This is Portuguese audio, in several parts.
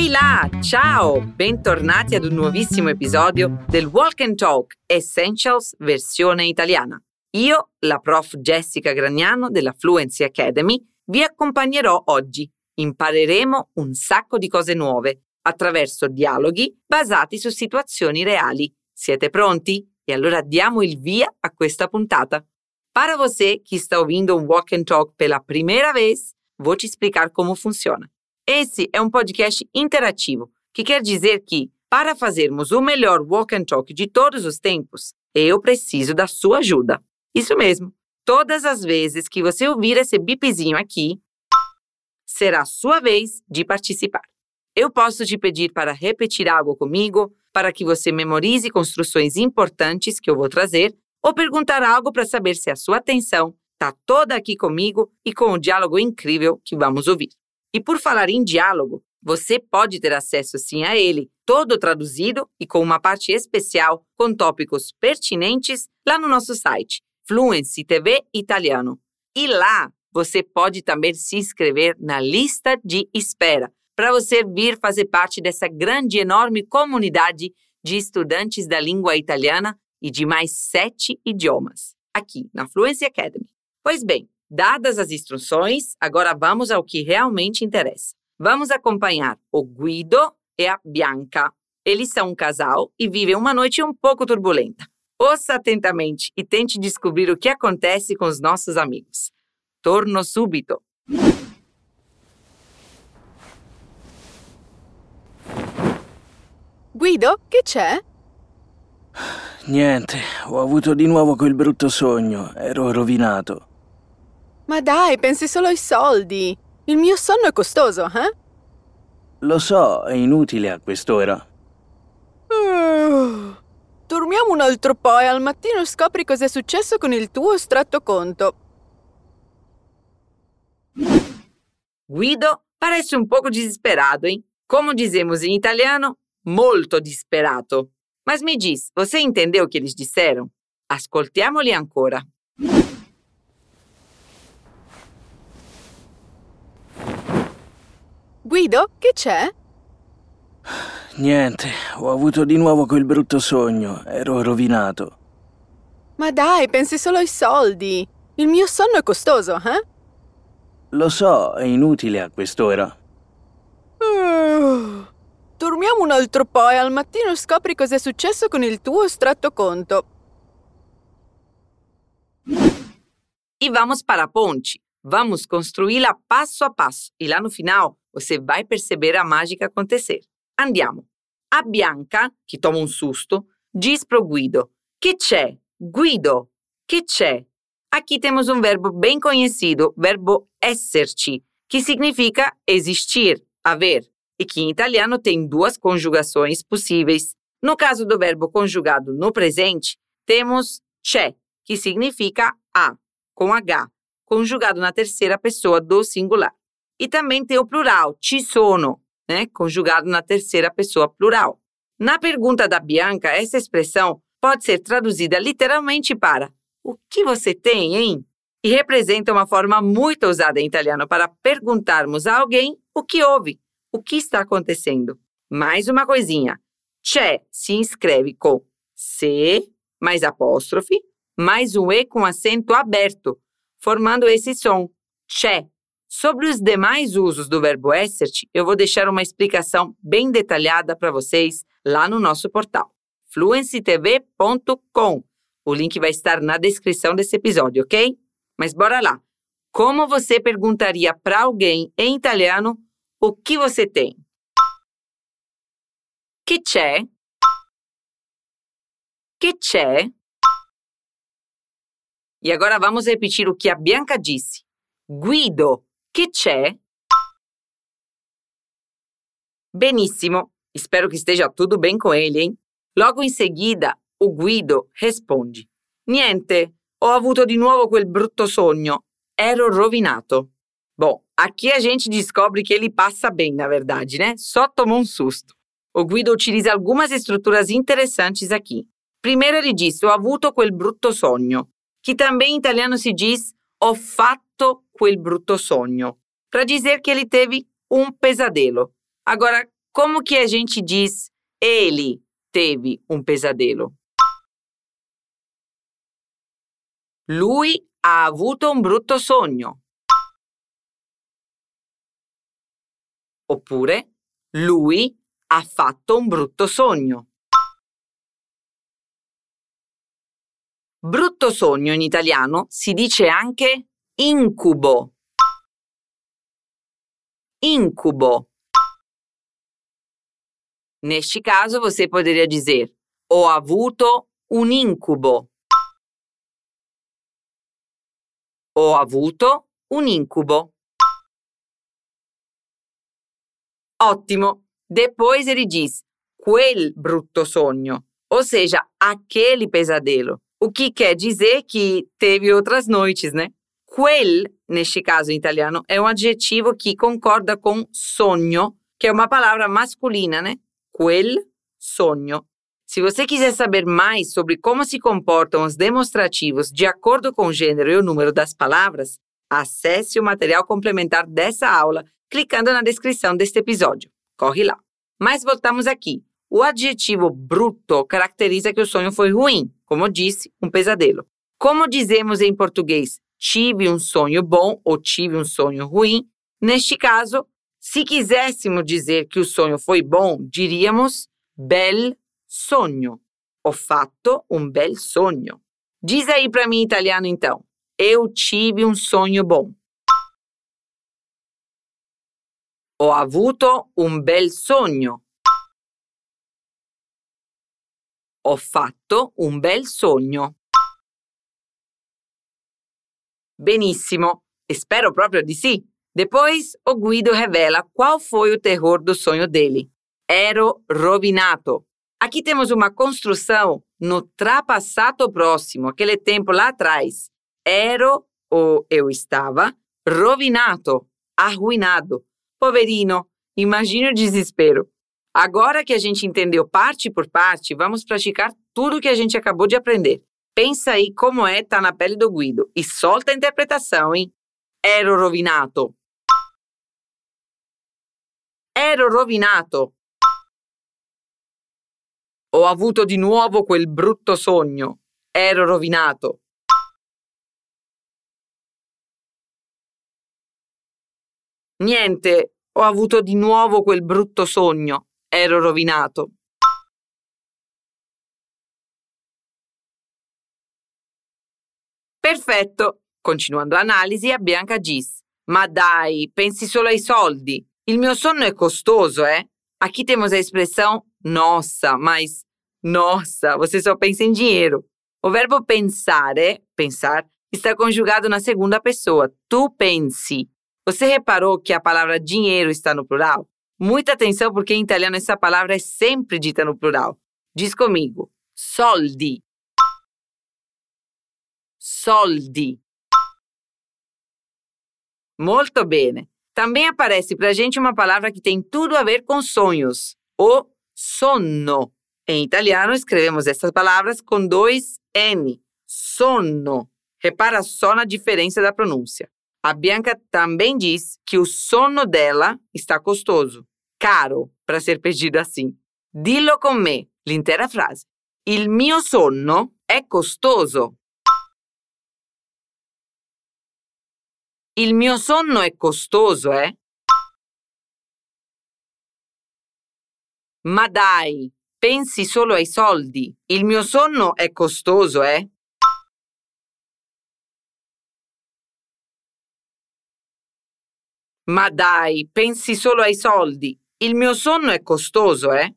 Ehi là, ciao! Bentornati ad un nuovissimo episodio del Walk and Talk Essentials versione italiana. Io, la prof Jessica Gragnano della Fluency Academy, vi accompagnerò oggi. Impareremo un sacco di cose nuove attraverso dialoghi basati su situazioni reali. Siete pronti? E allora diamo il via a questa puntata. Para você que está ouvindo um Walk and Talk pela primeira vez, vou te explicar como funciona. Esse é um podcast interativo, que quer dizer que, para fazermos o melhor walk and talk de todos os tempos, eu preciso da sua ajuda. Isso mesmo. Todas as vezes que você ouvir esse bipzinho aqui, será sua vez de participar. Eu posso te pedir para repetir algo comigo, para que você memorize construções importantes que eu vou trazer, ou perguntar algo para saber se a sua atenção está toda aqui comigo e com o diálogo incrível que vamos ouvir. E por falar em diálogo, você pode ter acesso sim a ele, todo traduzido e com uma parte especial com tópicos pertinentes lá no nosso site, Fluency TV Italiano. E lá você pode também se inscrever na lista de espera para você vir fazer parte dessa grande e enorme comunidade de estudantes da língua italiana e de mais sete idiomas, aqui na Fluency Academy. Pois bem, Dadas as instruções, agora vamos ao que realmente interessa. Vamos acompanhar o Guido e a Bianca. Eles são um casal e vivem uma noite um pouco turbulenta. Ouça atentamente e tente descobrir o que acontece com os nossos amigos. Torno subito. Guido, che c'è? Niente, ho avuto di nuovo quel brutto sogno. Ero rovinato. Ma dai, pensi solo ai soldi. Il mio sonno è costoso, eh? Lo so, è inutile a quest'ora. Uh, dormiamo un altro po' e al mattino scopri cos'è successo con il tuo estratto conto. Guido parece um pouco desesperado, hein? Como dizemos em italiano, molto disperato. Mas me diz, você entendeu o que eles disseram? Ascoltiamoli ancora. Guido, che c'è? Niente, ho avuto di nuovo quel brutto sogno. Ero rovinato. Ma dai, pensi solo ai soldi. Il mio sonno è costoso, eh? Lo so, è inutile a quest'ora. Uh, dormiamo un altro po' e al mattino scopri cos'è successo con il tuo estratto conto. E vamos para a ponte. Vamos construí-la passo a passo. E lá no final, você vai perceber a mágica acontecer. Andiamo. A Bianca, que toma um susto, diz pro Guido: Que c'è? Guido, que c'è? Aqui temos um verbo bem conhecido, verbo esserci, que significa existir, haver, e que em italiano tem duas conjugações possíveis. No caso do verbo conjugado no presente, temos c'è, que significa a, com H, conjugado na terceira pessoa do singular. E também tem o plural, ci sono, né, conjugado na terceira pessoa plural. Na pergunta da Bianca, essa expressão pode ser traduzida literalmente para o que você tem, hein? E representa uma forma muito usada em italiano para perguntarmos a alguém o que houve, o que está acontecendo. Mais uma coisinha. C'è se inscreve com C, mais apóstrofe, mais um E com acento aberto, formando esse som, c'è. Sobre os demais usos do verbo essert, eu vou deixar uma explicação bem detalhada para vocês lá no nosso portal, fluencytv.com. O link vai estar na descrição desse episódio, ok? Mas bora lá. Como você perguntaria para alguém em italiano o que você tem? Que c'è? Que c'è? E agora vamos repetir o que a Bianca disse. Guido, che c'è? Benissimo, espero que esteja tudo bem com ele, hein? Logo em seguida, o Guido risponde: Niente, ho avuto di nuovo quel brutto sogno. Ero rovinato. Bom, aqui a gente descobre que ele passa bem, na verdade, né? Só tomou um susto. O Guido utiliza algumas estruturas interessantes aqui. Primeiro ele diz: Ho avuto quel brutto sogno, que também em italiano se diz ho fatto quel brutto sogno, para dizer que ele teve um pesadelo. Agora, Como que a gente diz ele teve um pesadelo? Lui ha avuto un brutto sogno. Oppure lui ha fatto un brutto sogno. Brutto sogno in italiano si dice anche incubo. Incubo. Neste caso, você poderia dizer: Ho avuto un incubo. Ho avuto un incubo. Ótimo! Depois ele diz quel brutto sogno, ou seja, aquele pesadelo. O que quer dizer que teve outras noites, né? Quel, neste caso em italiano, é um adjetivo que concorda com sonho, que é uma palavra masculina, né? Quel sonho. Se você quiser saber mais sobre como se comportam os demonstrativos de acordo com o gênero e o número das palavras, acesse o material complementar dessa aula clicando na descrição deste episódio. Corre lá. Mas voltamos aqui. O adjetivo bruto caracteriza que o sonho foi ruim, como disse, um pesadelo. Como dizemos em português, tive um sonho bom ou tive um sonho ruim, neste caso, se quiséssemos dizer que o sonho foi bom, diríamos bel sonho. Ho fatto un bel sogno. Diz aí para mim em italiano então. Eu tive um sonho bom. Ho avuto un bel sogno. Ho fatto un bel sogno. Benissimo, e spero proprio di sì. Depois, o Guido revela qual foi o terror do sonho dele. Ero rovinato. Aqui temos uma construção no trapassato próximo, aquele tempo lá atrás. Ero ou eu estava rovinato, arruinado. Poverino, imagine o desespero. Agora que a gente entendeu parte por parte, vamos praticar tudo o que a gente acabou de aprender. Pensa aí como é tá na pele do Guido e solta a interpretação, hein? Ero rovinato. Ero rovinato. Ho avuto di nuovo quel brutto sogno. Ero rovinato. Niente, ho avuto di nuovo quel brutto sogno. Ero rovinato. Perfetto. Continuando l'analisi, a Bianca diz: Ma dai, pensi solo ai soldi. Il mio sonno è costoso, eh? Aqui temos a expressão nossa, mas nossa, você só pensa em dinheiro. O verbo pensar é pensar está conjugado na segunda pessoa. Tu pensi. Você reparou que a palavra dinheiro está no plural? Muita atenção porque em italiano essa palavra é sempre dita no plural. Diz comigo: soldi. Soldi. Molto bene. Também aparece para a gente uma palavra que tem tudo a ver com sonhos: o sonno. Em italiano escrevemos essas palavras com dois N. Sonno. Repara só na diferença da pronúncia. A Bianca também diz que o sono dela está custoso, caro, para ser pedido assim. Dillo con me, l'intera frase. Il mio sonno è costoso. Il mio sonno è costoso, eh? Ma dai, pensi solo ai soldi. Il mio sonno è costoso, eh? Ma dai, pensi solo ai soldi. Il mio sonno è costoso, eh?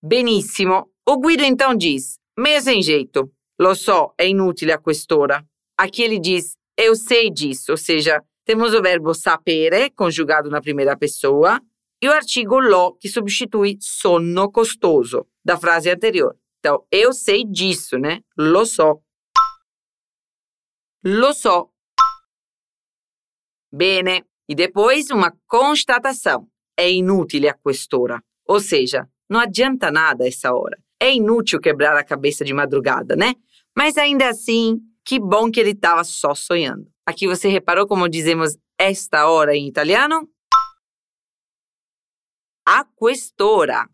Benissimo. O Guido então diz: meio sem jeito. Lo so, é inútil a quest'ora. Aqui ele diz: eu sei disso, ou seja, temos o verbo sapere, conjugado na primeira pessoa, e o artigo lo, que substitui sonno costoso, da frase anterior. Então, eu sei disso, né? Lo so. Lo so. Bene. E depois uma constatação. É inútil a quest'ora. Ou seja, não adianta nada essa hora. É inútil quebrar a cabeça de madrugada, né? Mas ainda assim, que bom que ele estava só sonhando. Aqui você reparou como dizemos esta hora em italiano? A quest'ora.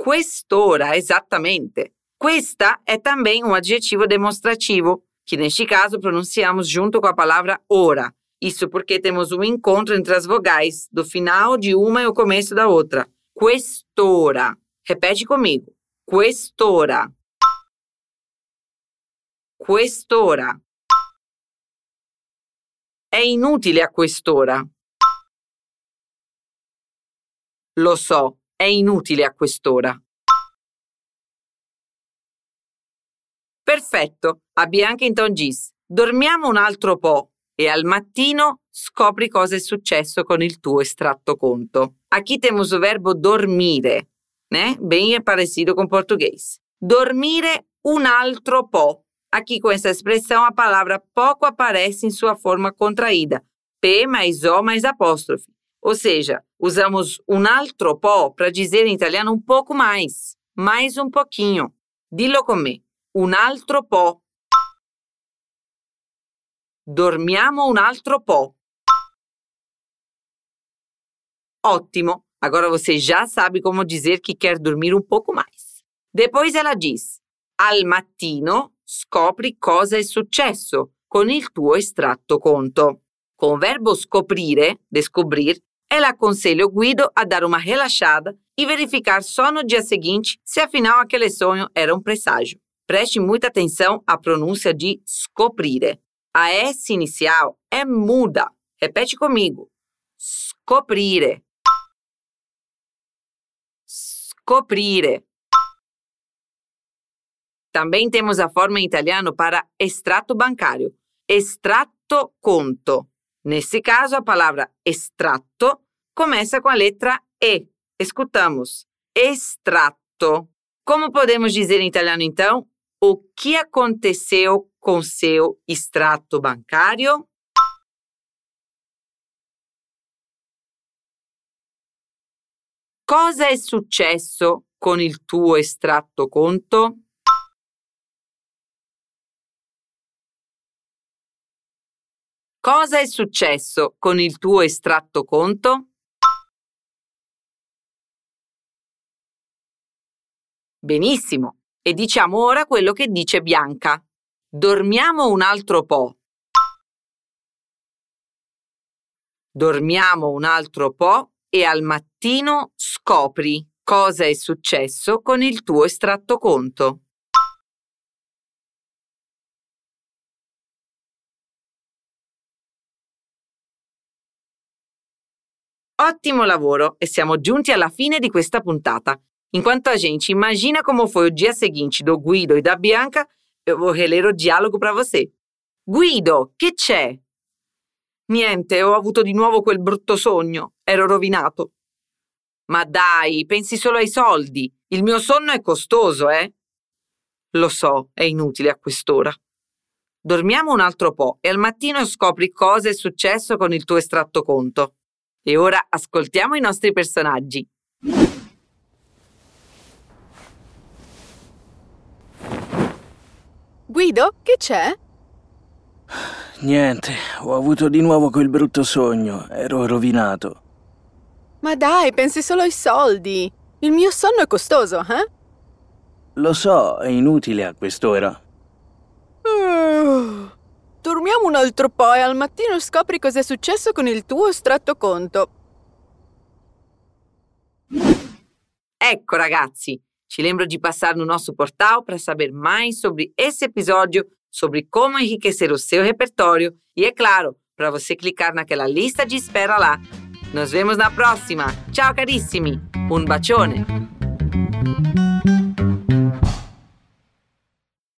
Quest'ora, esattamente. Questa è também um adjetivo demonstrativo, que neste caso pronunciamos junto com a palavra ora. Isso porque temos um encontro entre as vogais do final de uma e o começo da outra. Quest'ora. Repete comigo. Quest'ora. Quest'ora. È inutile a quest'ora. Lo so, è inutile a quest'ora. Perfetto, a Bianca então diz: dormiamo un altro po' e al mattino scopri cosa è successo con il tuo estratto conto. Aqui temos o verbo dormire, né? Bem parecido com português. Dormire un altro po'. Aqui com essa expressão a palavra pouco aparece em sua forma contraída, P mais O mais apóstrofe. Ou seja, usamos un altro po' para dizer em italiano um pouco mais, mais um pouquinho. Dillo con me, un altro po'. Dormiamo un altro po'. Ótimo! Agora você já sabe como dizer que quer dormir um pouco mais. Depois ela diz: Al mattino scopri cosa è successo con il tuo estratto conto. Com o verbo scoprire, descobrir, ela aconselha o Guido a dar uma relaxada e verificar só no dia seguinte se afinal aquele sonho era um presságio. Preste muita atenção à pronúncia de scoprire. A S inicial é muda. Repete comigo. Scoprire. Scoprire. Também temos a forma em italiano para extrato bancário, estratto conto. Nesse caso, a palavra estratto começa com a letra E. Escutamos. Estratto. Como podemos dizer em italiano, então? O que aconteceu com seu extrato bancário? Cosa è successo con il tuo estratto conto? Cosa è successo con il tuo estratto conto? Benissimo, e diciamo ora quello che dice Bianca. Dormiamo un altro po'. Dormiamo un altro po' e al mattino scopri cosa è successo con il tuo estratto conto. Ottimo lavoro e siamo giunti alla fine di questa puntata. Enquanto a gente imagina como foi o dia seguinte do Guido e da Bianca, eu vou reler o dialogo para você. Guido, che c'è? Niente, ho avuto di nuovo quel brutto sogno. Ero rovinato. Ma dai, pensi solo ai soldi. Il mio sonno è costoso, eh? Lo so, è inutile a quest'ora. Dormiamo un altro po' e al mattino scopri cosa è successo con il tuo estratto conto. E ora ascoltiamo i nostri personaggi. Guido, che c'è? Niente, ho avuto di nuovo quel brutto sogno. Ero rovinato. Ma dai, pensi solo ai soldi. Il mio sonno è costoso, eh? Lo so, è inutile a quest'ora. Uh, dormiamo un altro po' e al mattino scopri cos'è successo con il tuo estratto conto. Ecco ragazzi, te lembro de passar no nosso portal para saber mais sobre esse episódio, sobre como enriquecer o seu repertório e, é claro, para você clicar naquela lista de espera lá. Nos vemos na próxima. Ciao carissimi, un bacione.